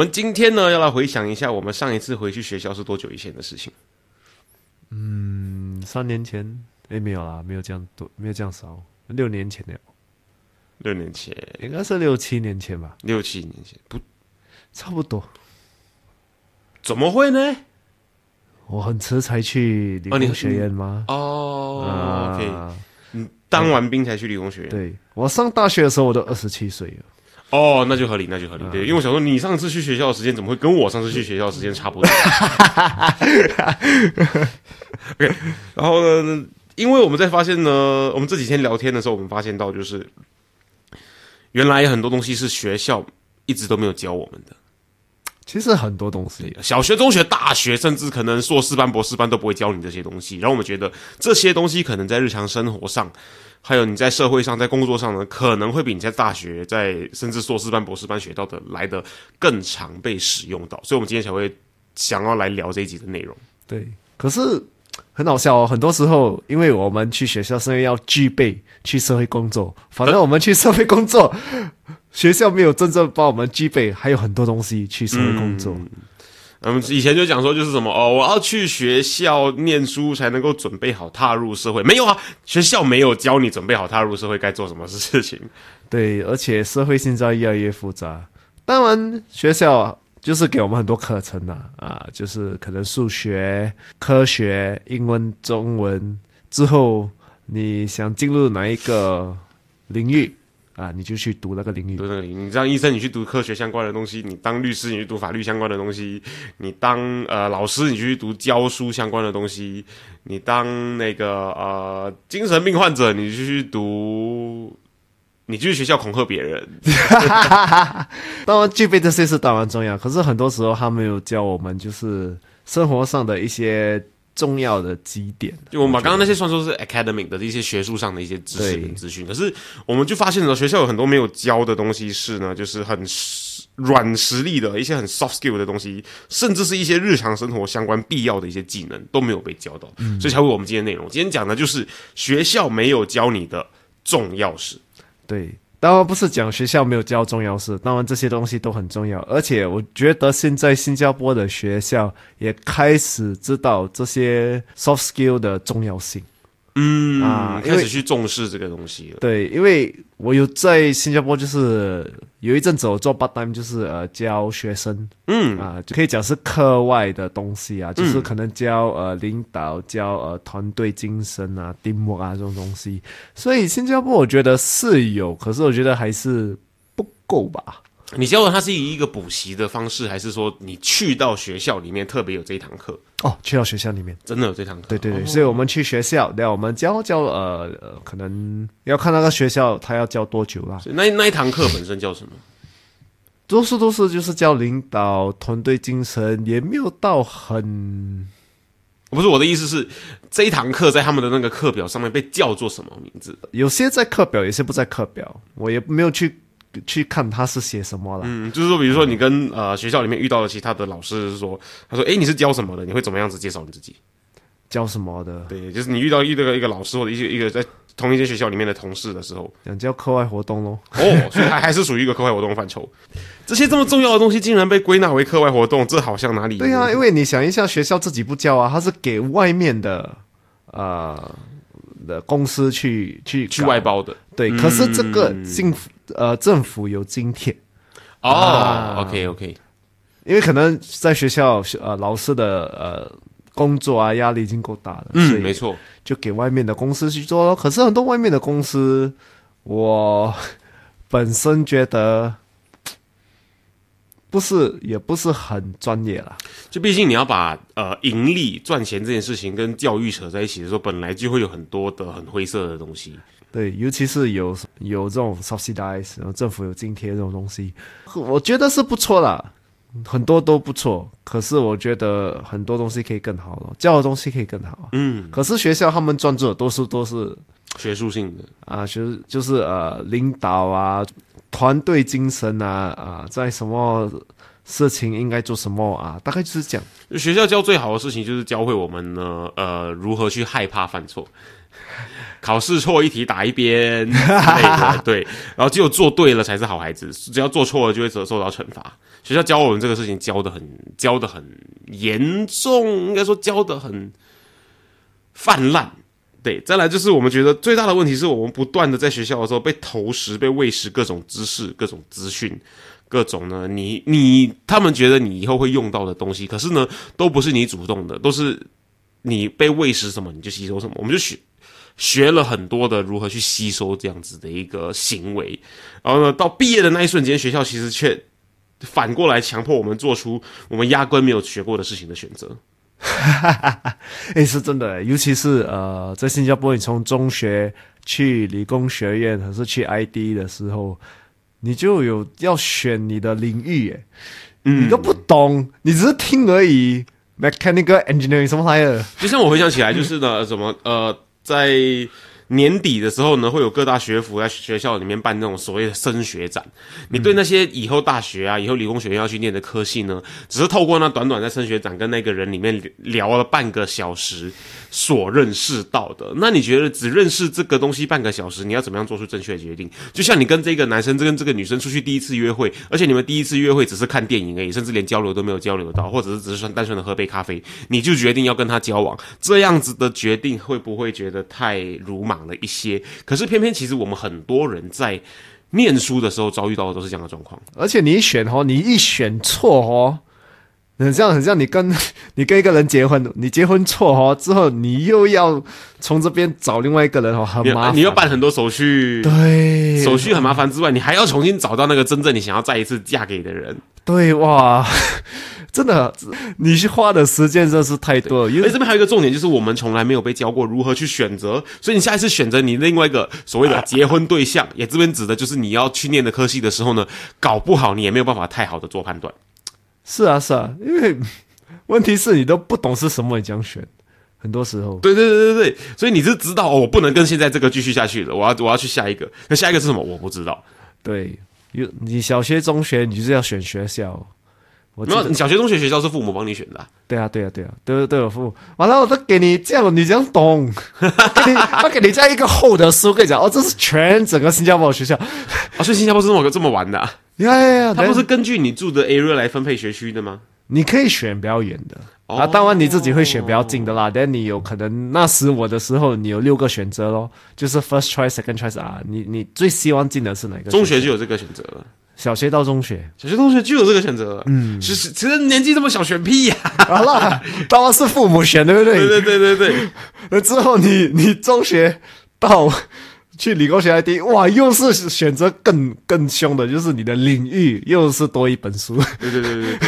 们今天呢，要来回想一下我们上一次回去学校是多久以前的事情。嗯，三年前，哎，没有啦，没有这样多，没有这样少，六年前了，六年前，应该是六七年前吧，六七年前，不，差不多。怎么会呢？我很迟才去理工学院吗？哦，OK，啊你当完兵才去理工学院。对我上大学的时候，我都二十七岁了。哦，那就合理，那就合理。对，因为我想说，你上次去学校的时间怎么会跟我上次去学校的时间差不多？OK，然后呢，因为我们在发现呢，我们这几天聊天的时候，我们发现到就是，原来很多东西是学校一直都没有教我们的。其实很多东西，小学、中学、大学，甚至可能硕士班、博士班都不会教你这些东西。然后我们觉得这些东西可能在日常生活上，还有你在社会上、在工作上呢，可能会比你在大学、在甚至硕士班、博士班学到的来的更常被使用到。所以，我们今天才会想要来聊这一集的内容。对，可是很好笑哦。很多时候，因为我们去学校是因为要具备去社会工作，反正我们去社会工作，学校没有真正帮我们具备，还有很多东西去社会工作。嗯，以前就讲说就是什么哦，我要去学校念书才能够准备好踏入社会。没有啊，学校没有教你准备好踏入社会该做什么事情。对，而且社会现在越来越复杂。当然，学校就是给我们很多课程呐、啊，就是可能数学、科学、英文、中文之后，你想进入哪一个领域啊，你就去读那个领域。读那个领域，你当医生，你去读科学相关的东西；你当律师，你去读法律相关的东西；你当呃老师，你去读教书相关的东西；你当那个呃精神病患者，你就去读，你就去学校恐吓别人。当然，具备这些是当然重要，可是很多时候他没有教我们，就是生活上的一些重要的基点。就我们把刚刚那些算作是 academic 的一些学术上的一些知识跟资讯，可是我们就发现了学校有很多没有教的东西是呢，就是很实软实力的一些很 soft skill 的东西，甚至是一些日常生活相关必要的一些技能都没有被教到，所以才会我们今天内容。今天讲的就是学校没有教你的重要事。对，当然不是讲学校没有教重要事，当然这些东西都很重要。而且我觉得现在新加坡的学校也开始知道这些 soft skill 的重要性。嗯啊开始去重视这个东西了。对，因为我有在新加坡，就是有一阵子我做 part time，就是呃教学生，嗯啊，就可以讲是课外的东西啊，就是可能教呃领导、教呃团队精神啊、teamwork 啊这种东西。所以新加坡我觉得是有，可是我觉得还是不够吧。你教的它是以一个补习的方式，还是说你去到学校里面特别有这一堂课？哦，去到学校里面，真的有这堂课？对对对，哦所以我们去学校，对我们教教呃呃，可能要看那个学校他要教多久啦。所以那那一堂课本身叫什么？多数都是就是教领导、团队精神，也没有到很不是我的意思是，这一堂课在他们的那个课表上面被叫做什么名字？有些在课表，有些不在课表，我也没有去去看他是写什么了。嗯，就是说，比如说你跟呃学校里面遇到的其他的老师是说，他说，诶，你是教什么的？你会怎么样子介绍你自己？教什么的，对，就是你遇到遇到一个老师或者一个一个在同一间学校里面的同事的时候，想教课外活动咯。哦，所以还 还是属于一个课外活动范畴。这些这么重要的东西竟然被归纳为课外活动，这好像哪里？对啊，因为你想一下，学校自己不教啊，他是给外面的呃的公司去去去外包的对，可是这个政府呃政府有津贴，哦。啊 OK OK，因为可能在学校呃老师的呃工作啊压力已经够大了，嗯，没错。就给外面的公司去做咯。可是很多外面的公司，我本身觉得不是，也不是很专业啦。就毕竟你要把呃盈利赚钱这件事情跟教育扯在一起的时候，本来就会有很多的很灰色的东西。对，尤其是有有这种 subsidize，然后政府有津贴这种东西，我觉得是不错啦，很多都不错。可是我觉得很多东西可以更好了，教的东西可以更好。嗯，可是学校他们专注的都是都是学术性的，啊，就是就是呃，领导啊，团队精神啊啊，在什么事情应该做什么啊，大概就是这样。学校教最好的事情就是教会我们呢，呃，如何去害怕犯错。考试错一题打一边之类的，对，然后只有做对了才是好孩子，只要做错了就会受受到惩罚。学校教我们这个事情教的很教的很严重，应该说教的很泛滥。对，再来就是我们觉得最大的问题是我们不断的在学校的时候被投食、被喂食各种知识、各种资讯、各种呢，你你他们觉得你以后会用到的东西，可是呢，都不是你主动的，都是你被喂食什么你就吸收什么。我们就学学了很多的如何去吸收这样子的一个行为，然后呢，到毕业的那一瞬间，学校其实却反过来强迫我们做出我们压根没有学过的事情的选择。哎，是真的，尤其是呃，在新加坡，你从中学去理工学院还是去 ID 的时候，你就有要选你的领域，哎，嗯你都不懂，你只是听而已。Mechanical engineering 什么玩意儿？就像我回想起来，就是呢，什么呃，在年底的时候呢，会有各大学府在学校里面办那种所谓的升学展。你对那些以后大学啊、以后理工学院要去念的科系呢，只是透过那短短的升学展跟那个人里面聊了半个小时所认识到的。那你觉得只认识这个东西半个小时，你要怎么样做出正确的决定？就像你跟这个男生跟这个女生出去第一次约会，而且你们第一次约会只是看电影而已，甚至连交流都没有交流到，或者是只是单纯的喝杯咖啡，你就决定要跟他交往，这样子的决定会不会觉得太鲁莽了一些？可是偏偏其实我们很多人在念书的时候遭遇到的都是这样的状况。而且你一选哦，你一选错哦，很像很像你跟 你跟一个人结婚，你结婚错哦之后，你又要从这边找另外一个人哦，很麻烦。你要办很多手续，对手续很麻烦之外，你还要重新找到那个真正你想要再一次嫁给的人。对哇，真的，你去花的时间真的是太多了，因为这边还有一个重点，就是我们从来没有被教过如何去选择，所以你下一次选择你另外一个所谓的结婚对象，也这边指的就是你要去念的科系的时候呢，搞不好你也没有办法太好的做判断。是啊是啊，因为问题是你都不懂是什么，你这样选，很多时候对对对对对，所以你是知道哦，我不能跟现在这个继续下去了，我要我要去下一个，那下一个是什么？我不知道。对，有你小学、中学，你就是要选学校。我记没有，你小学、中学学校是父母帮你选的啊、对啊，对啊，对啊，都都有父母。完了，我都给你这样，你这样懂，给你，他给你这样一个厚的书，跟你讲，哦，这是全整个新加坡的学校。哦，所以新加坡是这么这么玩的、啊，呀呀呀，它不是根据你住的 area 来分配学区的吗？你可以选比较远的、哦啊，当然你自己会选比较近的啦。但你有可能那时我的时候，你有六个选择咯，就是 first choice、second choice 啊，你你最希望进的是哪个？中学就有这个选择了，小学到中学，小学、中学就有这个选择了。嗯，其实其实年纪这么小选屁呀、好啦，当然是父母选，对不对？对对对对对，那之后你你中学到去理工学 ID，哇，又是选择更更凶的，就是你的领域又是多一本书。对对对对。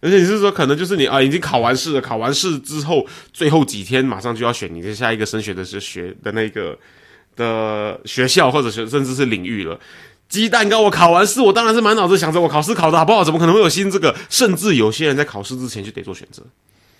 而且你是说，可能就是你啊，已经考完试了，考完试之后，最后几天马上就要选你的下一个升学的是学的那个的学校，或者是甚至是领域了。鸡蛋糕，我考完试，我当然是满脑子想着我考试考得好不好，怎么可能会有心这个？甚至有些人在考试之前就得做选择，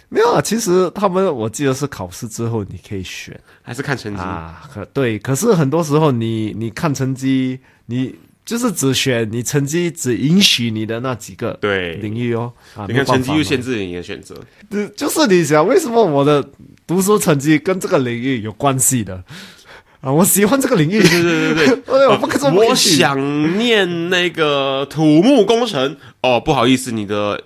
没有啊，其实他们我记得是考试之后你可以选还是看成绩。啊，可对，可是很多时候你你看成绩，你就是只选你成绩只允许你的那几个对，领域哦。啊，你看成绩又限制，你的选择。就就是你想为什么我的读书成绩跟这个领域有关系的啊？我喜欢这个领域，对对对对。对，我不可以我想念那个土木工程哦，不好意思，你的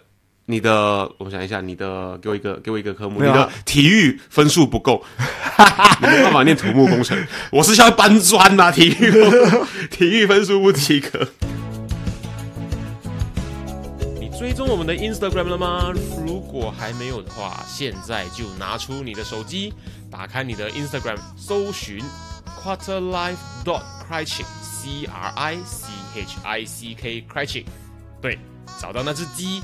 你的，我想一下，你的给我一个给我一个科目，啊你的体育分数不够，你没办法念土木工程。我是要搬砖呐、体育 体育分数不及格。你追踪我们的 Instagram 了吗？如果还没有的话，现在就拿出你的手机，打开你的 Instagram，搜寻 Quarter Life dot Criching C R I C H I C K Criching，对，找到那只鸡，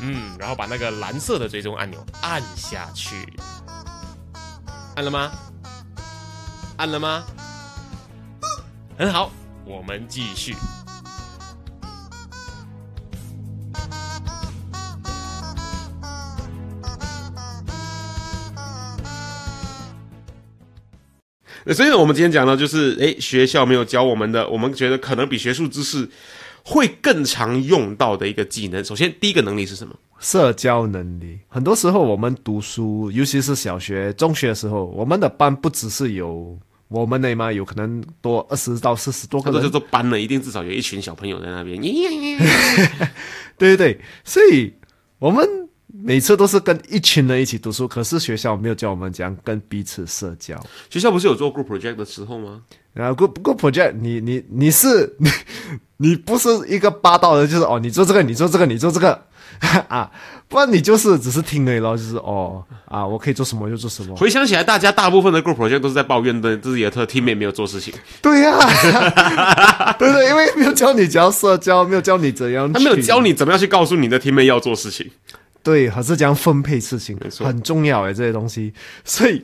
嗯，然后把那个蓝色的追踪按钮按下去，按了吗？按了吗？很好，我们继续。所以呢，我们今天讲到就是，诶，学校没有教我们的，我们觉得可能比学术知识会更常用到的一个技能。首先，第一个能力是什么？社交能力。很多时候我们读书，尤其是小学、中学的时候，我们的班不只是有我们那嘛，有可能多二十到四十多个人，这就班了，一定至少有一群小朋友在那边。对对对，所以我们。每次都是跟一群人一起读书，可是学校没有教我们怎样跟彼此社交。学校不是有做 group project 的时候吗？然后 group group project，你你你是你 你不是一个霸道的，就是哦，你做这个，你做这个，你做这个啊，不然你就是只是听而已咯，就是哦啊，我可以做什么就做什么。回想起来，大家大部分的 group project 都是在抱怨的自己的特 team 没有做事情。对呀，对对，因为没有教你怎样社交，没有教你怎样，他没有教你怎么样去告诉你的 team 要做事情。对，还是这样分配事情很重要诶，这些东西。所以，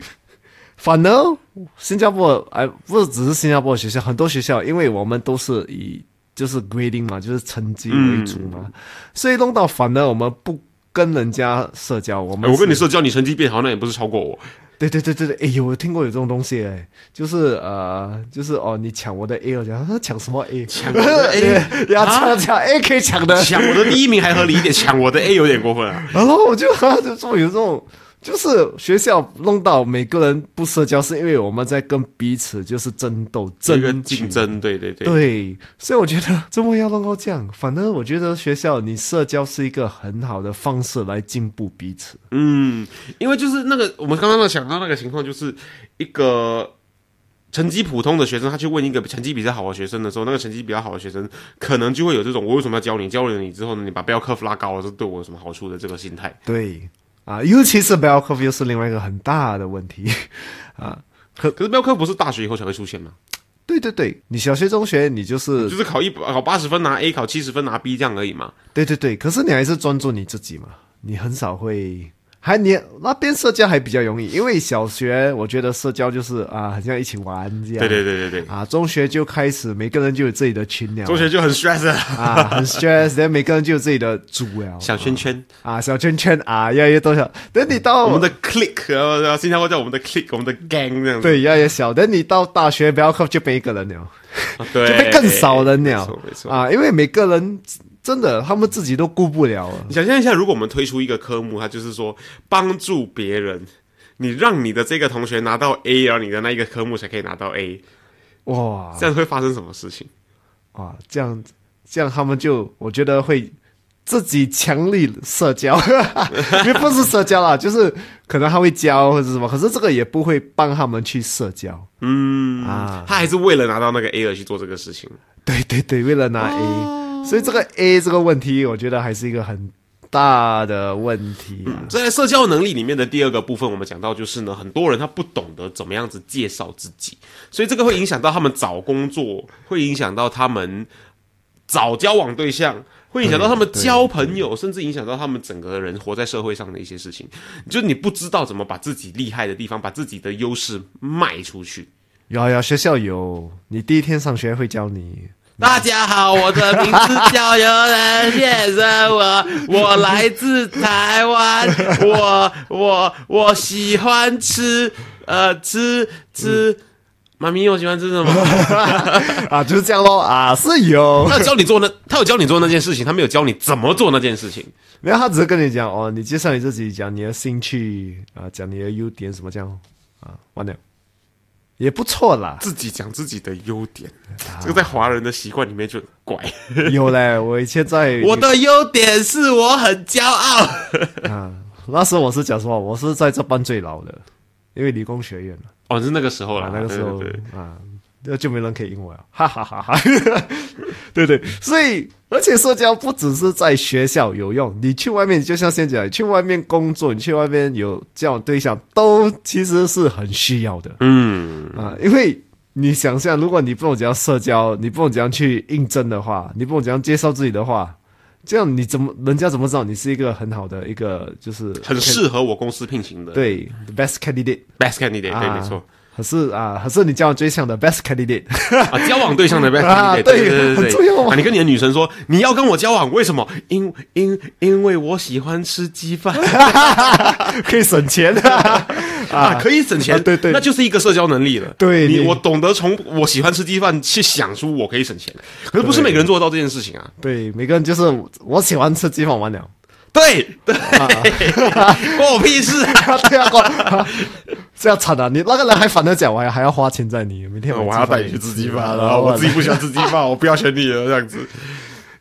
反而新加坡哎，不是只是新加坡学校，很多学校，因为我们都是以就是 grading 嘛，就是成绩为主嘛，所以弄到反而我们不跟人家社交。我们我跟你社交，你成绩变好，那也不是超过我。对对对对对，哎呦，我听过有这种东西哎，就是呃，就是哦，你抢我的 A，我讲抢什么 A？抢我的 A，要抢抢 A 可以抢的，抢我的第一名还合理一点，抢我的 A 有点过分啊。然后我就 就说有这种。就是学校弄到每个人不社交，是因为我们在跟彼此就是争斗、争竞争，对对对，对。所以我觉得周末要弄到这样，反正我觉得学校你社交是一个很好的方式来进步彼此。嗯，因为就是那个我们刚刚想到那个情况，就是一个成绩普通的学生，他去问一个成绩比较好的学生的时候，那个成绩比较好的学生可能就会有这种：我为什么要教你？教了你之后呢，你把标科拉高了，这对我有什么好处的这个心态？对。啊，尤其是 bell curve 又是另外一个很大的问题啊。可可是 bell curve 不是大学以后才会出现吗？对对对，你小学、中学你就是就是考一考八十分拿 A，考七十分拿 B 这样而已嘛。对对对，可是你还是专注你自己嘛，你很少会。还你那边社交还比较容易，因为小学我觉得社交就是啊，很像一起玩这样。对对对对对。啊，中学就开始每个人就有自己的群聊。中学就很 stress 啊，很 stress，然后每个人就有自己的组聊。小圈圈啊，小圈圈啊，越来越多小。等你到我们的 click，然后新加坡叫我们的 click，我们的 gang 这样。对，越来越小。等你到大学，不要靠就变一个人了，对，就被更少人了。没错没错啊，因为每个人。真的，他们自己都顾不了。你想象一下，如果我们推出一个科目，它就是说帮助别人，你让你的这个同学拿到 A，然后你的那一个科目才可以拿到 A，哇，这样会发生什么事情？哇，这样这样他们就我觉得会自己强力社交，也不是社交啦，就是可能他会教或者什么，可是这个也不会帮他们去社交。嗯啊，他还是为了拿到那个 A 而去做这个事情。对对对，为了拿 A。所以这个 A 这个问题，我觉得还是一个很大的问题。在社交能力里面的第二个部分，我们讲到就是呢，很多人他不懂得怎么样子介绍自己，所以这个会影响到他们找工作，会影响到他们找交往对象，会影响到他们交朋友，甚至影响到他们整个人活在社会上的一些事情。就是你不知道怎么把自己厉害的地方，把自己的优势卖出去。有有学校有，你第一天上学会教你。大家好，我的名字叫游人先生，我 我来自台湾，我我我喜欢吃呃吃吃，妈咪我喜欢吃什么 啊？就是这样喽啊，是有他教你做那，他有教你做那件事情，他没有教你怎么做那件事情，没有，他只是跟你讲哦，你介绍你自己，讲你的兴趣啊，讲你的优点什么这样啊，完了。也不错啦，自己讲自己的优点，这个在华人的习惯里面就很怪。有嘞，我以前在 我的优点是我很骄傲啊。那时候我是讲什么，我是在这班最老的，因为理工学院哦，是那个时候了，那个时候啊。那就没人可以赢我了，哈哈哈哈！对对，所以而且社交不只是在学校有用，你去外面，就像现在去外面工作，你去外面有交往对象，都其实是很需要的。嗯啊，因为你想象，如果你不懂怎样社交，你不懂怎样去应征的话，你不懂怎样介绍自己的话，这样你怎么人家怎么知道你是一个很好的一个就是很适合我公司聘请的？对，best candidate，best candidate，对，没错。还是啊，还是你交往对象的 best candidate。啊，交往对象的 best 啊 candidate，对对对很对重要啊啊！你跟你的女神说你要跟我交往，为什么？因因因为我喜欢吃鸡饭 可以省钱 啊，可以省钱，啊对对那就是一个社交能力了。对你我懂得从我喜欢吃鸡饭去想出我可以省钱，可是不是每个人做得到这件事情啊。对，每个人就是我喜欢吃鸡饭完了。对对，关我屁事啊！对啊，我 这样惨啊！你那个人还反着讲，我还还要花钱在你，明天我还要带你去吃鸡饭，然然后后我自己不喜欢吃鸡饭，我不要选你了，这样子。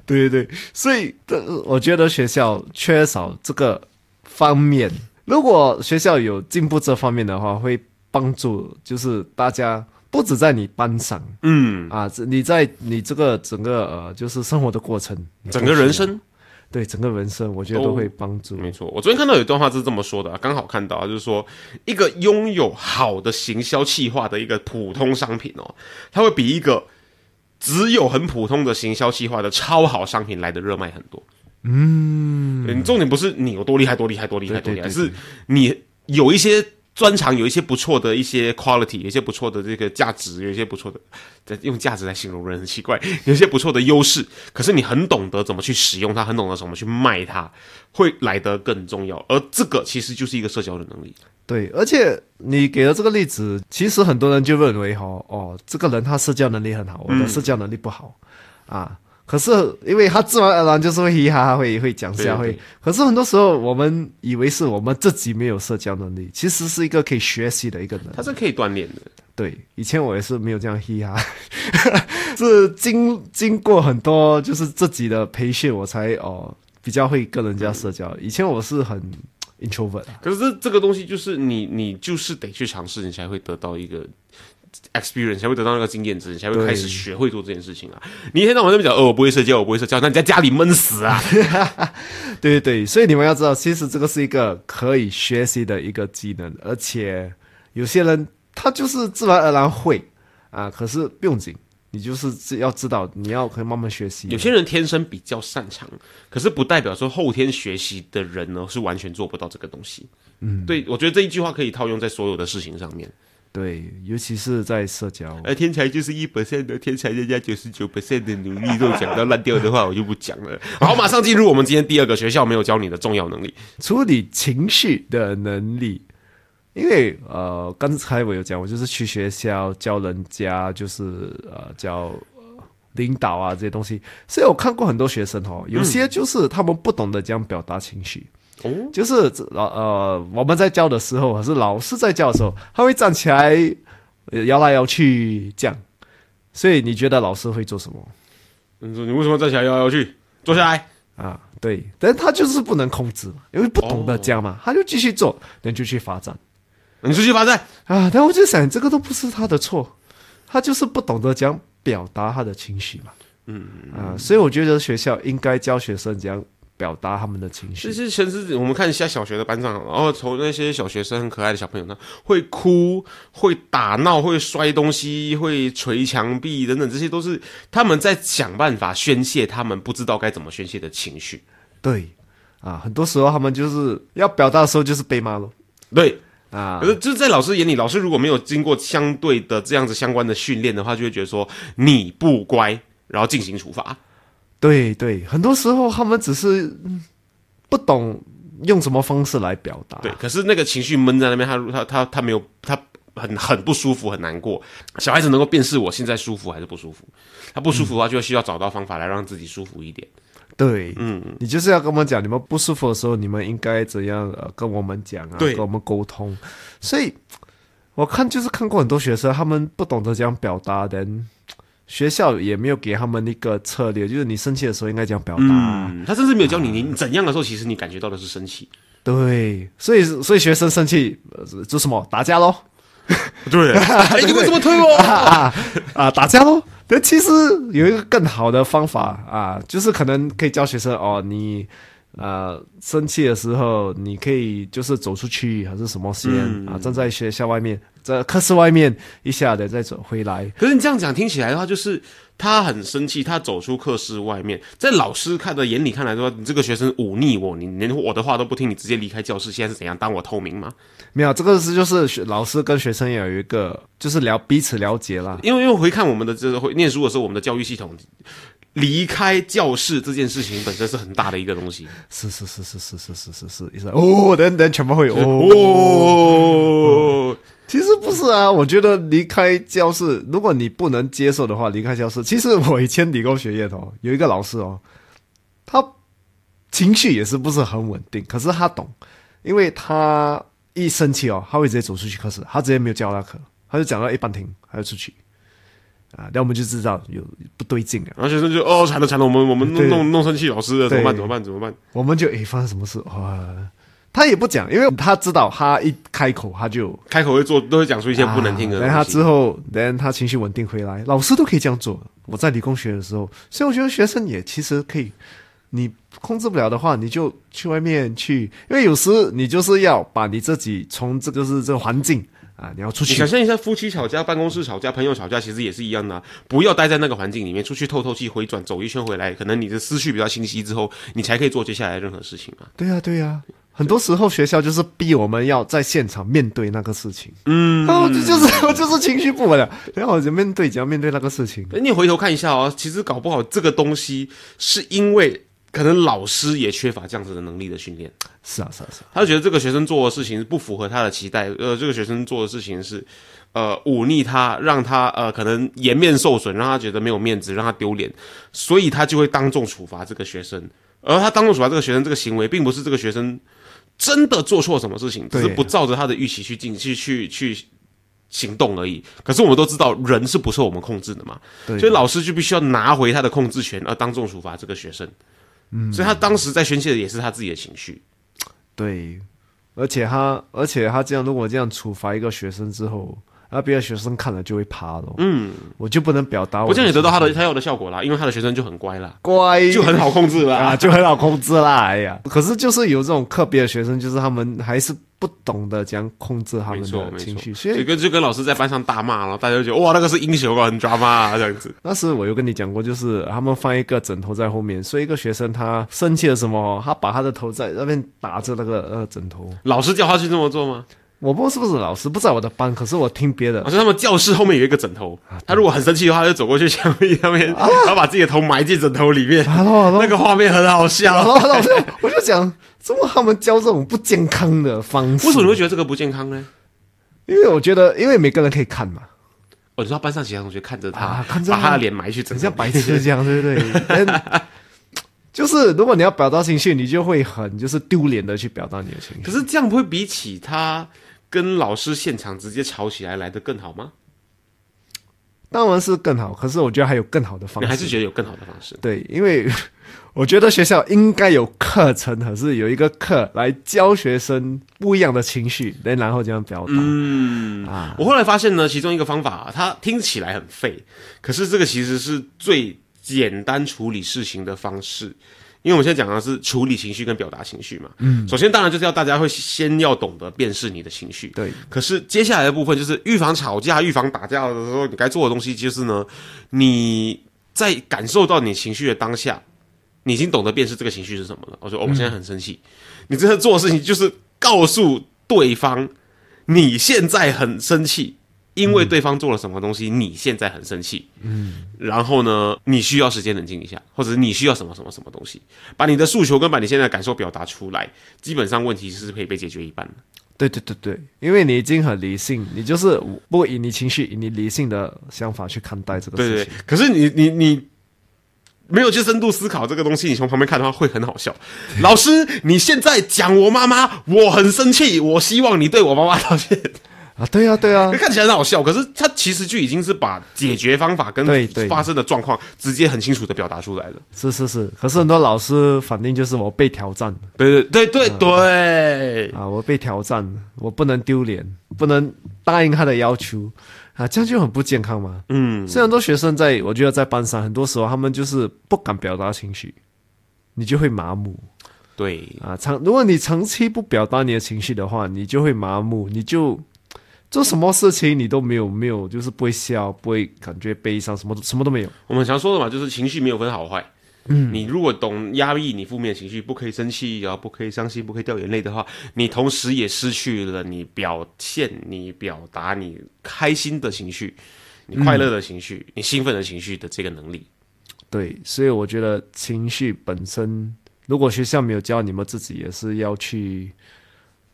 对对对，所以这我觉得学校缺少这个方面。如果学校有进步这方面的话，会帮助就是大家不止在你班上嗯，啊，你在你这个整个呃就是生活的过程，整个人生对整个人生，我觉得都会帮助。没错，我昨天看到有一段话是这么说的、啊，刚好看到、啊，就是说一个拥有好的行销企划的一个普通商品哦，它会比一个只有很普通的行销企划的超好商品来的热卖很多。嗯，你重点不是你有多厉害，多厉害，多厉害，多厉害，是你有一些专长，有一些不错的一些 quality，有一些不错的这个价值，有一些不错的，用价值来形容人很奇怪，有一些不错的优势，可是你很懂得怎么去使用它，很懂得怎么去卖它，会来得更重要。而这个其实就是一个社交的能力。对，而且你给了这个例子，其实很多人就认为哈，哦，这个人他社交能力很好，我的社交能力不好、啊。可是因为他自然而然就是会嘻哈哈，会会讲笑，对对会。可是很多时候我们以为是我们自己没有社交能力，其实是一个可以学习的一个能力它。是可以锻炼的。对，以前我也是没有这样嘻哈，是经经过很多就是自己的培训，我才哦比较会跟人家社交。以前我是很 introvert 啊。可是这这个东西就是你，你就是得去尝试，你才会得到一个 experience，才会得到那个经验值，你才会开始学会做这件事情啊。你一天到晚在那边讲，哦，我不会社交，我不会社交，那你在家里闷死啊！对对对，所以你们要知道，其实这个是一个可以学习的一个技能，而且有些人他就是自然而然会啊，可是不用紧，你就是知要知道，你要可以慢慢学习。有些人天生比较擅长，可是不代表说后天学习的人呢是完全做不到这个东西。嗯，对，我觉得这一句话可以套用在所有的事情上面。对，尤其是在社交，而天才就是一 percent 的天才，人家九十九 percent 的努力都讲到烂掉的话，我就不讲了。好，马上进入我们今天第二个学校没有教你的重要能力。处理情绪的能力。因为呃，刚才我有讲，我就是去学校教人家，就是呃教呃领导啊这些东西，所以我看过很多学生哦，有些就是他们不懂得这样表达情绪。哦，就是老呃，我们在教的时候，还是老师在教的时候，他会站起来呃摇来摇去这样。所以你觉得老师会做什么你说你为什么站起来摇来摇去？坐下来。啊？对，但他就是不能控制嘛，因为不懂得这样嘛，他就继续做，那就去发展你出去罚站。啊。但我就想，这个都不是他的错，他就是不懂得讲表达他的情绪嘛。嗯啊，所以我觉得学校应该教学生这样表达他们的情绪其实全是我们看一下小学的班长，然后从那些小学生很可爱的小朋友呢，会哭、会打闹、会摔东西、会捶墙壁等等，这些都是他们在想办法宣泄他们不知道该怎么宣泄的情绪。对啊，很多时候他们就是要表达的时候就是被骂咯。对，啊可，是就是在老师眼里，老师如果没有经过相对的这样子相关的训练的话，就会觉得说你不乖，然后进行处罚。对对，很多时候他们只是嗯不懂用什么方式来表达。对，可是那个情绪闷在那边，他他他他没有他很很不舒服，很难过。小孩子能够辨识我现在舒服还是不舒服，他不舒服的话，就需要找到方法来让自己舒服一点。对，嗯，你就是要跟我们讲，你们不舒服的时候，你们应该怎样呃跟我们讲啊，跟我们沟通。所以我看就是看过很多学生，他们不懂得这样表达，人学校也没有给他们一个策略，就是你生气的时候应该这样表达。嗯，他甚至没有教你你怎样的时候，其实你感觉到的是生气。对，所以所以学生生气呃做什么？打架喽。对，哎，你为什么推我？啊啊，打架喽。但其实有一个更好的方法啊，就是可能可以教学生哦，你呃，生气的时候，你可以就是走出去还是什么先、嗯啊，站在学校外面，在课室外面一下的再走回来。可是你这样讲听起来的话，就是他很生气，他走出课室外面，在老师看的眼里看来说，你这个学生忤逆我，你连我的话都不听，你直接离开教室，现在是怎样？当我透明吗？没有，这个是就是学老师跟学生有一个就是了彼此了解啦。因为因为回看我们的这个会念书的时候，我们的教育系统。离开教室这件事情本身是很大的一个东西是是是是是是是是是，一直哦，等等，全部会哦。哦，其实不是啊，我觉得离开教室，如果你不能接受的话，离开教室。其实我以前理工学院哦，有一个老师哦，他情绪也是不是很稳定，可是他懂，因为他一生气哦，他会直接走出去课室，他直接没有教他课，他就讲到一半停，他就出去。啊，那我们就知道有不对劲啊，然后学生就哦惨了惨了，我们我们弄弄弄生气老师了，怎么办怎么办怎么办？我们就诶发生什么事哇？他也不讲，因为他知道他一开口他就开口会做都会讲出一些不能听的啊然后他。之后，等他情绪稳定回来，老师都可以这样做。我在理工学的时候，所以我觉得学生也其实可以，你控制不了的话，你就去外面去，因为有时你就是要把你自己从这个是这个环境啊，你要出去你想。象一下，夫妻吵架、办公室吵架、朋友吵架，其实也是一样的、啊。不要待在那个环境里面，出去透透气、回转走一圈回来，可能你的思绪比较清晰之后，你才可以做接下来任何事情啊。对呀、对呀、很多时候学校就是逼我们要在现场面对那个事情。嗯，然后就就是我就是情绪不稳了，然后我就面对，只要面对那个事情。你回头看一下哦，其实搞不好这个东西是因为可能老师也缺乏这样子的能力的训练。是啊，是啊，是啊。他就觉得这个学生做的事情不符合他的期待，呃，这个学生做的事情是，呃，忤逆他，让他呃可能颜面受损，让他觉得没有面子，让他丢脸，所以他就会当众处罚这个学生。而他当众处罚这个学生这个行为，并不是这个学生真的做错什么事情，只是不照着他的预期去进去去去行动而已。可是我们都知道，人是不受我们控制的嘛，对所以老师就必须要拿回他的控制权，而当众处罚这个学生。嗯，所以他当时在宣泄的也是他自己的情绪。对，而且他，而且他这样，如果这样处罚一个学生之后，那别的学生看了就会怕咯。嗯，我就不能表达我这样也得到他的他要的效果啦，因为他的学生就很乖啦，乖，就很好控制啦。啊，就很好控制啦。哎呀，可是就是有这种特别的学生，就是他们还是不懂得怎样控制他们的情绪，所以就跟就跟老师在班上大骂，然后大家就觉得哇，那个是英雄啊，很 drama 啊，这样子。那时我有跟你讲过，就是他们放一个枕头在后面，所以一个学生他生气了什么，他把他的头在那边打着那个呃枕头。老师叫他去这么做吗？我不知道是不是老师不在我的班，可是我听别的好像他们教室后面有一个枕头，他如果很生气的话，他就走过去墙壁上面，然后把自己的头埋进枕头里面那个画面很好笑。然后老师我就讲，怎么他们教这种不健康的方式？为什么你会觉得这个不健康呢？因为我觉得，因为每个人可以看嘛，哦，你说班上其他同学看着他，啊看着他把他的脸埋去枕头里，很像白痴这样，对不对？就是如果你要表达情绪，你就会很就是丢脸的去表达你的情绪。可是这样不会比起他跟老师现场直接吵起来来的更好吗？当然是更好，可是我觉得还有更好的方式。你还是觉得有更好的方式？对，因为 我觉得学校应该有课程，可是有一个课来教学生不一样的情绪，来然后这样表达。嗯啊，我后来发现呢，其中一个方法，它听起来很废，可是这个其实是最简单处理事情的方式。因为我们现在讲的是处理情绪跟表达情绪嘛，嗯，首先当然就是要大家会先要懂得辨识你的情绪，对，可是接下来的部分就是预防吵架、预防打架的时候，你该做的东西就是呢，你在感受到你情绪的当下，你已经懂得辨识这个情绪是什么了。我说、哦我现在很生气，你真的做的事情就是告诉对方你现在很生气，因为对方做了什么东西，你现在很生气。嗯，然后呢，你需要时间冷静一下，或者你需要什么什么什么东西，把你的诉求跟把你现在的感受表达出来，基本上问题是可以被解决一半的。对对对对，因为你已经很理性，你就是不以你情绪、以你理性的想法去看待这个对对事情。对，可是你你你没有去深度思考这个东西，你从旁边看的话会很好笑。老师，你现在讲我妈妈，我很生气，我希望你对我妈妈道歉。啊，对啊，对啊，看起来很好笑，可是他其实就已经是把解决方法跟对对发生的状况直接很清楚的表达出来了。是是是。可是很多老师反应就是我被挑战对对对对对，啊，我被挑战，我不能丢脸，不能答应他的要求啊，这样就很不健康嘛。嗯，虽然很多学生在，我觉得在班上很多时候他们就是不敢表达情绪，你就会麻木。对，啊。长如果你长期不表达你的情绪的话，你就会麻木，你就做什么事情你都没有没有，就是不会笑，不会感觉悲伤，什么都什么都没有。我们常说的嘛，就是情绪没有分好坏。嗯，你如果懂压抑你负面情绪，不可以生气啊，不可以伤心，不可以掉眼泪的话，你同时也失去了你表现、你表达你开心的情绪、你快乐的情绪、你兴奋的情绪的这个能力。对，所以我觉得情绪本身，如果学校没有教，你们自己也是要去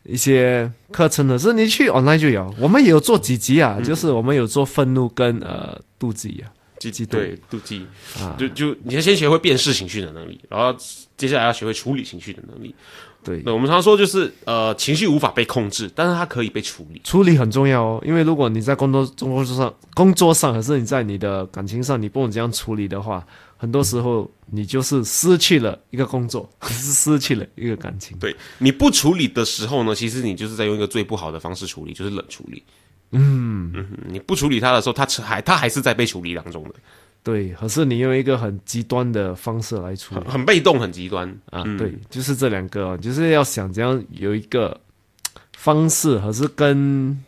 一些课程的，是你去 online 就有。我们也有做几集啊，就是我们有做愤怒跟呃妒忌啊。积极对妒忌啊，就就你要先学会辨识情绪的能力，然后接下来要学会处理情绪的能力。对，那我们常说就是呃，情绪无法被控制，但是它可以被处理。处理很重要哦，因为如果你在工作工作上工作上，还是你在你的感情上，你不能这样处理的话，很多时候你就是失去了一个工作，是失去了一个感情。对，你不处理的时候呢，其实你就是在用一个最不好的方式处理，就是冷处理。嗯嗯，你不处理它的时候，它还它还是在被处理当中的。对，可是你用一个很极端的方式来处理，很被动，很极端啊。对，就是这两个，就是要想怎样有一个方式，还是跟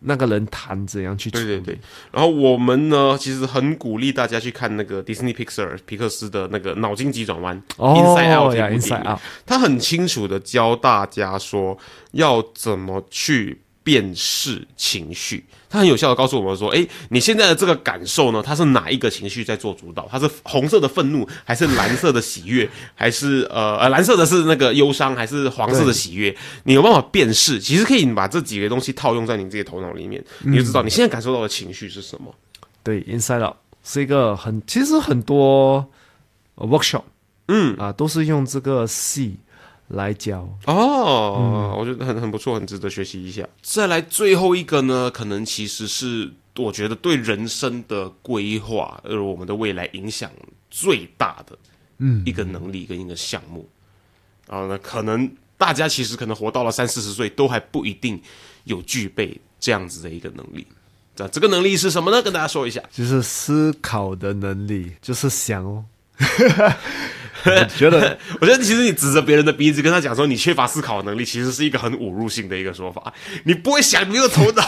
那个人谈怎样去处理。对对对。然后我们呢，其实很鼓励大家去看那个 Disney Pixar 皮克斯的那个脑筋急转弯，Inside Out 这部电影，他很清楚的教大家说要怎么去。辨识情绪，它很有效的告诉我们说：，哎，你现在的这个感受呢，它是哪一个情绪在做主导？它是红色的愤怒，还是蓝色的喜悦，还是呃呃蓝色的是那个忧伤，还是黄色的喜悦？你有办法辨识？其实可以把这几个东西套用在你自己头脑里面，你就知道你现在感受到的情绪是什么。对，Inside Out 是一个很，其实很多 workshop，嗯啊，都是用这个戏。来教哦，我觉得很很不错，很值得学习一下。再来最后一个呢，可能其实是我觉得对人生的规划，而我们的未来影响最大的，嗯，一个能力跟一个项目。然后呢，可能大家其实可能活到了三四十岁，都还不一定有具备这样子的一个能力。这这个能力是什么呢？跟大家说一下，就是思考的能力，就是想哦。我 觉得，我觉得其实你指着别人的鼻子跟他讲说你缺乏思考能力，其实是一个很侮辱性的一个说法。你不会想，没有头脑。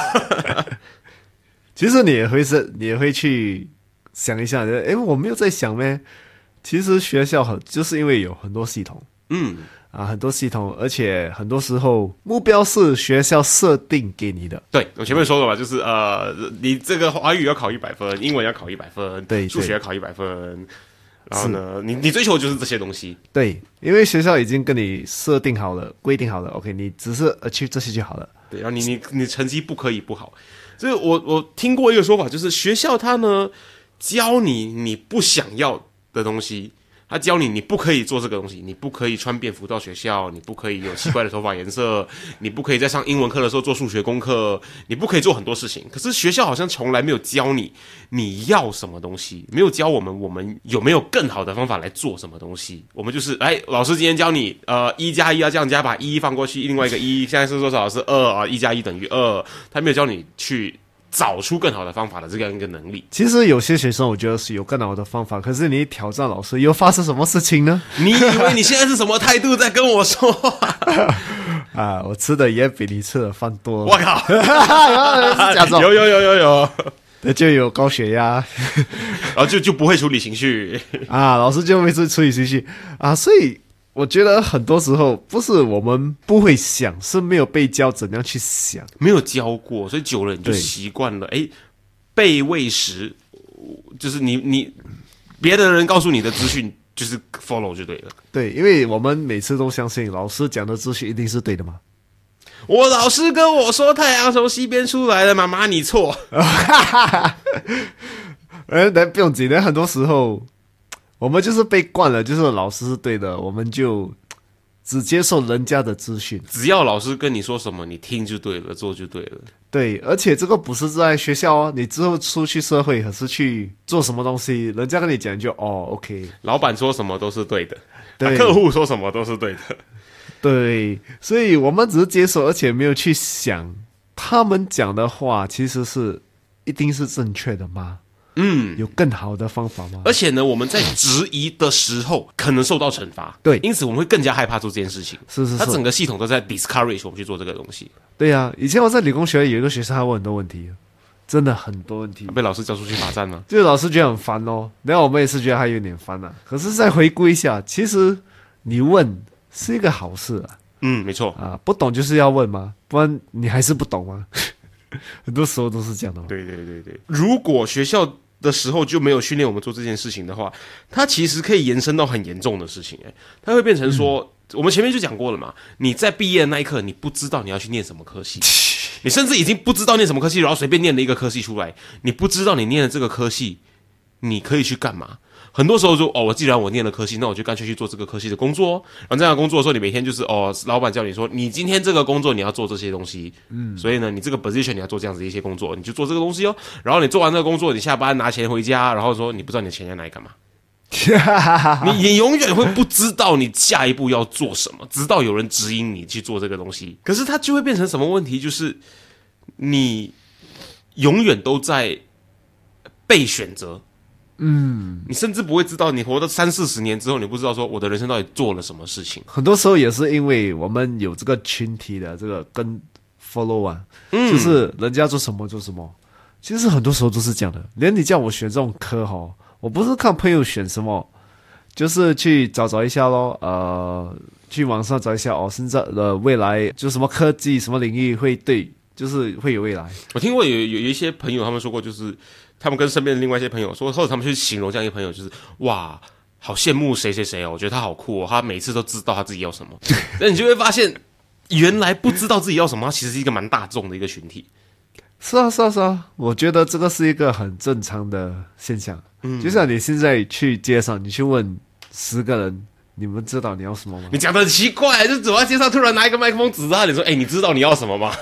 其实你也会是，你也会去想一下，哎，我没有在想咩？其实学校很，就是因为有很多系统，嗯啊，很多系统，而且很多时候目标是学校设定给你的。对我前面说过嘛，就是呃，你这个华语要考一百分，英文要考一百分，对，数学要考一百分。然后呢，你你追求就是这些东西，对，因为学校已经跟你设定好了、规定好了，OK，你只是呃去这些就好了。对，然后你你你成绩不可以不好，所以我我听过一个说法，就是学校它呢教你你不想要的东西。他教你，你不可以做这个东西，你不可以穿便服到学校，你不可以有奇怪的头发颜色，你不可以在上英文课的时候做数学功课，你不可以做很多事情。可是学校好像从来没有教你你要什么东西，没有教我们我们有没有更好的方法来做什么东西。我们就是，哎，老师今天教你，呃，一加一要这样加，把一放过去，另外一个一现在是多少？是二啊，一加一等于二。他没有教你去。找出更好的方法的这样一个能力，其实有些学生我觉得是有更好的方法，可是你挑战老师又发生什么事情呢？你以为你现在是什么态度在跟我说话 啊？我吃的也比你吃的饭多。我靠！有有有有有，那就有高血压，然后就就不会处理情绪 啊，老师就会处处理情绪啊，所以。我觉得很多时候不是我们不会想，是没有被教怎样去想，没有教过，所以久了你就习惯了。哎，被喂食，就是你你别的人告诉你的资讯就是 follow 就对了。对，因为我们每次都相信老师讲的资讯一定是对的嘛。我老师跟我说太阳从西边出来了，妈妈你错。呃，但不用紧，很多时候。我们就是被惯了，就是老师是对的，我们就只接受人家的资讯。只要老师跟你说什么，你听就对了，做就对了。对，而且这个不是在学校哦，你之后出去社会，还是去做什么东西，人家跟你讲就哦，OK，老板说什么都是对的，对，客户说什么都是对的。对，所以我们只是接受，而且没有去想他们讲的话，其实是一定是正确的吗？嗯，有更好的方法吗？而且呢，我们在质疑的时候可能受到惩罚，对因此我们会更加害怕做这件事情。是是是，它整个系统都在 discourage 我们去做这个东西，对呀、以前我在理工学院有一个学生，他问很多问题，真的很多问题，被老师叫出去罚站吗？就是老师觉得很烦哦，然后我们也是觉得他有点烦啊。可是再回顾一下，其实你问是一个好事啊，嗯，没错。啊，不懂就是要问嘛，不然你还是不懂吗？很多时候都是这样的嘛。对对对对，如果学校的时候就没有训练我们做这件事情的话，它其实可以延伸到很严重的事情。诶，它会变成说，我们前面就讲过了嘛，你在毕业的那一刻，你不知道你要去念什么科系，你甚至已经不知道念什么科系，然后随便念了一个科系出来，你不知道你念的这个科系，你可以去干嘛。很多时候就哦，我既然我念了科系，那我就干脆去做这个科系的工作、哦。然后这样的工作的时候，你每天就是哦，老板叫你说，你今天这个工作你要做这些东西，嗯，所以呢，你这个 position 你要做这样子的一些工作，你就做这个东西哦。然后你做完这个工作，你下班拿钱回家，然后说你不知道你的钱要拿来干嘛，你 你永远会不知道你下一步要做什么，直到有人指引你去做这个东西。可是它就会变成什么问题？就是你永远都在被选择。嗯，你甚至不会知道，你活到三四十年之后，你不知道说我的人生到底做了什么事情。很多时候也是因为我们有这个群体的这个跟 follow 啊，就是人家做什么做什么。其实很多时候都是这样的，连你叫我选这种科哈，我不是看朋友选什么，就是去找找一下咯，呃，去网上找一下哦，现在的未来就什么科技什么领域会对，就是会有未来。我听过有有有一些朋友他们说过，就是他们跟身边的另外一些朋友说，或者他们去形容这样一个朋友，就是哇，好羡慕谁谁谁哦，我觉得他好酷哦，他每次都知道他自己要什么。那你就会发现，原来不知道自己要什么，他其实是一个蛮大众的一个群体。是啊，是啊，是啊，我觉得这个是一个很正常的现象。嗯，就像你现在去街上，你去问十个人，你们知道你要什么吗？你讲的很奇怪，就走在街上突然拿一个麦克风指着他你说：“哎、你知道你要什么吗？”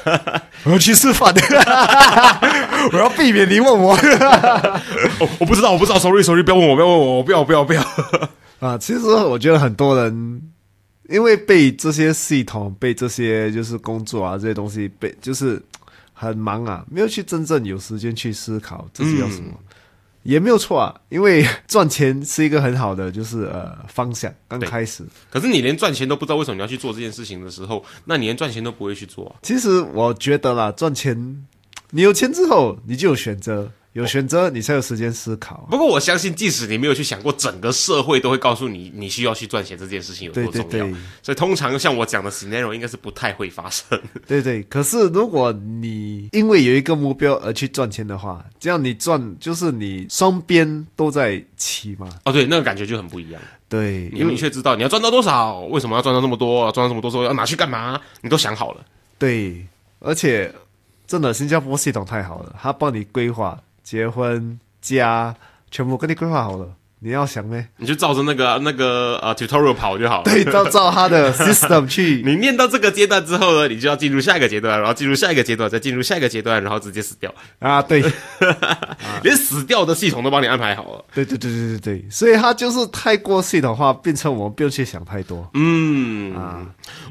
我要去吃饭，我要避免你问我 哦，我不知道，我不知道，sorry sorry，不要问我，不要问我，我不要不要不要。啊。其实我觉得很多人因为被这些系统、被这些就是工作啊这些东西被就是很忙啊，没有去真正有时间去思考自己要什么。也没有错啊，因为 赚钱是一个很好的，就是呃方向。刚开始，可是你连赚钱都不知道为什么你要去做这件事情的时候，那你连赚钱都不会去做啊。其实我觉得啦，赚钱，你有钱之后，你就有选择，有选择，你才有时间思考。不过我相信，即使你没有去想过，整个社会都会告诉你，你需要去赚钱这件事情有多重要。对对对所以通常像我讲的 scenario 应该是不太会发生。对对，可是如果你因为有一个目标而去赚钱的话，这样你赚就是你双边都在起嘛。哦，对，那个感觉就很不一样。对，你明确知道你要赚到多少，为什么要赚到这么多，赚到这么多之后要拿去干嘛，你都想好了。对，而且真的新加坡系统太好了，它帮你规划结婚家，全部跟你规划好了，你要想咩？你就照着那个那个呃 tutorial 跑就好了。对，照照他的 system 去。你念到这个阶段之后呢，你就要进入下一个阶段，然后进入下一个阶段，再进入下一个阶段，然后直接死掉。啊，对，连死掉的系统都帮你安排好了。对对对对对对，所以他就是太过系统化，变成我们不用去想太多。嗯啊，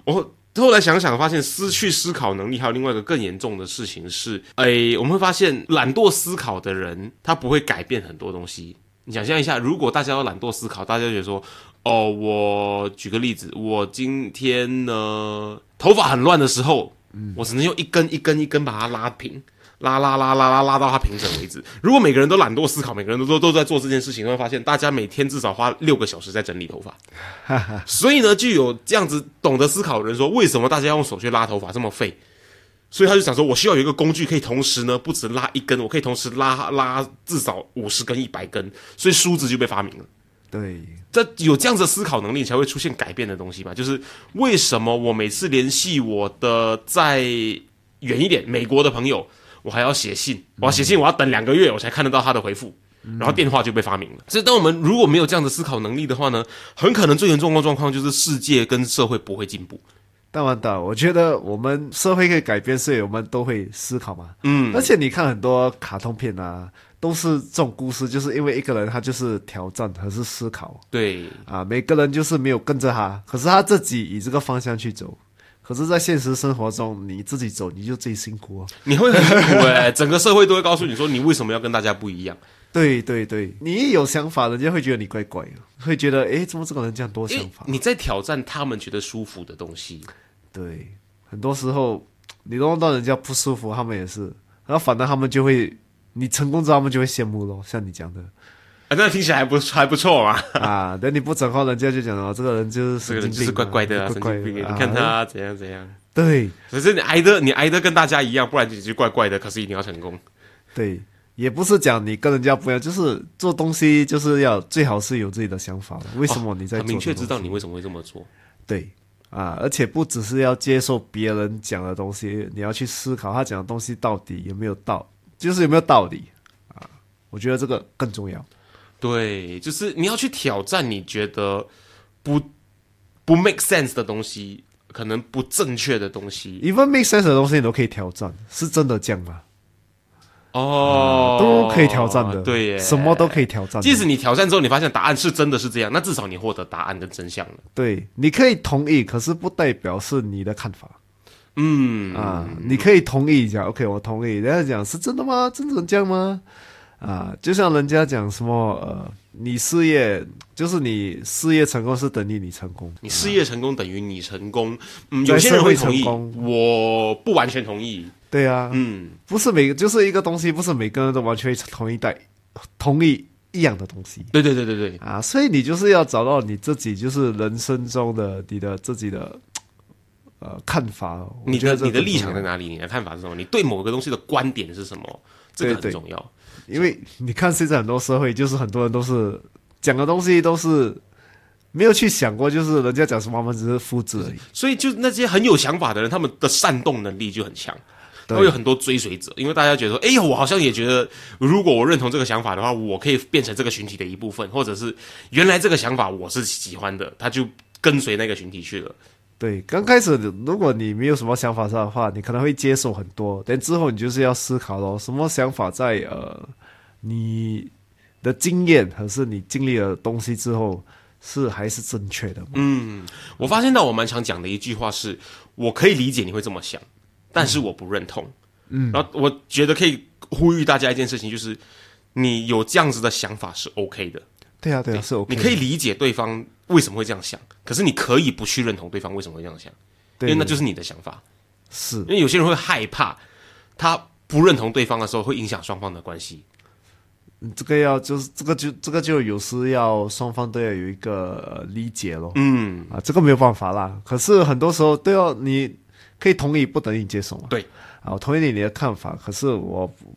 我后来想想，发现失去思考能力还有另外一个更严重的事情是，诶，我们会发现懒惰思考的人，他不会改变很多东西。你想象一下，如果大家都懒惰思考，大家就觉得说，哦，我举个例子，我今天呢头发很乱的时候，我只能用一根一根一根把它拉平。拉拉拉拉拉拉到它平整为止。如果每个人都懒惰思考，每个人都都都在做这件事情，会发现大家每天至少花六个小时在整理头发。所以呢，就有这样子懂得思考的人说，为什么大家用手去拉头发这么费？所以他就想说，我需要有一个工具，可以同时呢，不止拉一根，我可以同时拉拉至少五十根、一百根，所以梳子就被发明了。对，这有这样子的思考能力，才会出现改变的东西嘛？就是为什么我每次联系我的在远一点美国的朋友，我还要写信，我要写信，我要等两个月我才看得到他的回复。然后电话就被发明了。所以，当我们如果没有这样的思考能力的话呢，很可能最严重的状况就是世界跟社会不会进步。当然的，我觉得我们社会可以改变，所以我们都会思考嘛。嗯，而且你看很多卡通片啊，都是这种故事，就是因为一个人他就是挑战还是思考对，啊，每个人就是没有跟着他，可是他自己以这个方向去走。可是，在现实生活中，你自己走，你就自己辛苦啊。你会很辛苦哎、整个社会都会告诉你说，你为什么要跟大家不一样？对对对，你一有想法，人家会觉得你怪怪的，会觉得诶，怎么这个人这样多想法？你在挑战他们觉得舒服的东西。对，很多时候你弄到人家不舒服，他们也是，然后反而他们就会，你成功之后，他们就会羡慕咯，像你讲的啊，那听起来还不还不错嘛。啊，等你不讲话，人家就讲哦，这个人就是这个人就是神经病啊怪怪的啊，神怪怪的经病你看他怎样怎样。对可是你挨的，你挨的跟大家一样，不然你就怪怪的。可是一定要成功。对，也不是讲你跟人家不一样，就是做东西就是要最好是有自己的想法的。为什么你在明确知道你为什么会这么做。对啊，而且不只是要接受别人讲的东西，你要去思考他讲的东西到底有没有道，就是有没有道理啊？我觉得这个更重要。对，就是你要去挑战你觉得不不 make sense 的东西，可能不正确的东西。even make sense 的东西你都可以挑战，是真的这样吗？哦，都可以挑战的，对耶，什么都可以挑战。即使你挑战之后，你发现答案是真的是这样，那至少你获得答案跟真相了。对，你可以同意，可是不代表是你的看法嗯啊。你可以同意一下，OK，我同意。人家讲是真的吗？真的这样吗？啊，就像人家讲什么呃，你事业就是你事业成功是等于你成功，你事业成功等于你成功。嗯，有些人会同意，我不完全同意。对啊，嗯，不是每个就是一个东西，不是每个人都完全同意带同意一样的东西对对对对对，啊，所以你就是要找到你自己就是人生中的你的自己的呃看法哦。你的你的立场在哪里？你的看法是什么？你对某个东西的观点是什么？这个很重要。因为你看现在很多社会，就是很多人都是讲的东西都是没有去想过，就是人家讲什么，我们只是复制而已。所以，就那些很有想法的人，他们的煽动能力就很强，会有很多追随者，因为大家觉得说，哎呀，我好像也觉得，如果我认同这个想法的话，我可以变成这个群体的一部分，或者是原来这个想法我是喜欢的，他就跟随那个群体去了。对，刚开始如果你没有什么想法上的话，你可能会接受很多，但之后你就是要思考咯，什么想法在呃你的经验还是你经历了东西之后是还是正确的吗？嗯，我发现到我蛮常讲的一句话是，我可以理解你会这么想，但是我不认同。嗯，然后我觉得可以呼吁大家一件事情，就是你有这样子的想法是 OK 的，对啊，对啊，是 OK。你可以理解对方为什么会这样想，可是你可以不去认同对方为什么会这样想，因为那就是你的想法。是因为有些人会害怕，他不认同对方的时候，会影响双方的关系。这个要就是这个就这个就有时要双方都要有一个、呃、理解咯。嗯，啊，这个没有办法啦。可是很多时候都要你可以同意，不等于接受嘛。对，啊，我同意你的看法，可是我不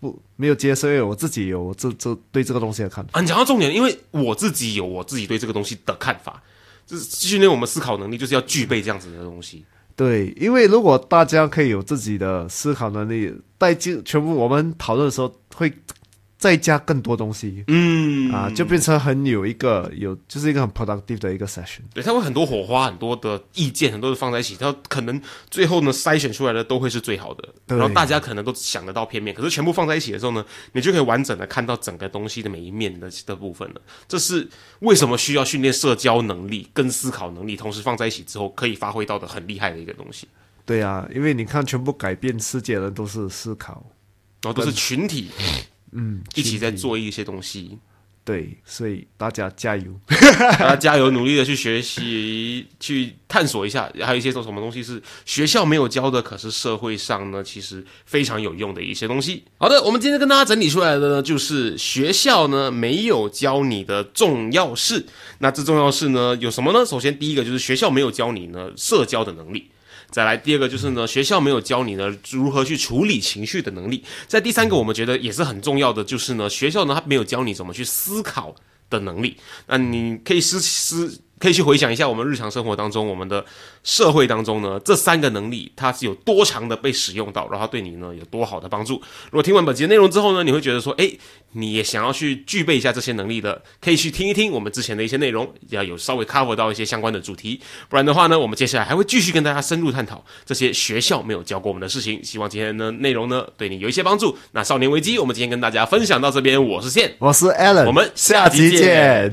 不没有接受，因为我自己有这这对这个东西的看法。啊，你讲到重点，因为我自己有我自己对这个东西的看法，就是训练我们思考能力，就是要具备这样子的东西。对，因为如果大家可以有自己的思考能力，带进全部我们讨论的时候会再加更多东西。嗯啊，就变成很有一个有，就是一个很 productive 的一个 session。对，他会很多火花，很多的意见，很多的放在一起，他可能最后呢筛选出来的都会是最好的，对然后大家可能都想得到片面，可是全部放在一起的时候呢，你就可以完整的看到整个东西的每一面的的部分了。这是为什么需要训练社交能力跟思考能力，同时放在一起之后可以发挥到的很厉害的一个东西。对啊，因为你看，全部改变世界的人都是思考，然后都是群体嗯，一起在做一些东西，对，所以大家加油。大家加油，努力的去学习，去探索一下，还有一些做什么东西是学校没有教的，可是社会上呢其实非常有用的一些东西。好的，我们今天跟大家整理出来的呢，就是学校呢没有教你的重要事。那这重要事呢有什么呢？首先第一个就是学校没有教你呢社交的能力。再来，第二个就是呢，学校没有教你呢如何去处理情绪的能力。在第三个，我们觉得也是很重要的，就是呢，学校呢他没有教你怎么去思考的能力。那你可以思思，可以去回想一下我们日常生活当中，我们的社会当中呢，这三个能力它是有多长的被使用到，然后对你呢有多好的帮助。如果听完本集的内容之后呢，你会觉得说，诶，你也想要去具备一下这些能力的，可以去听一听我们之前的一些内容，要有稍微 cover 到一些相关的主题。不然的话呢，我们接下来还会继续跟大家深入探讨这些学校没有教过我们的事情。希望今天的内容呢对你有一些帮助。那少年危机，我们今天跟大家分享到这边，我是线。我是 Alan，我们下下期集见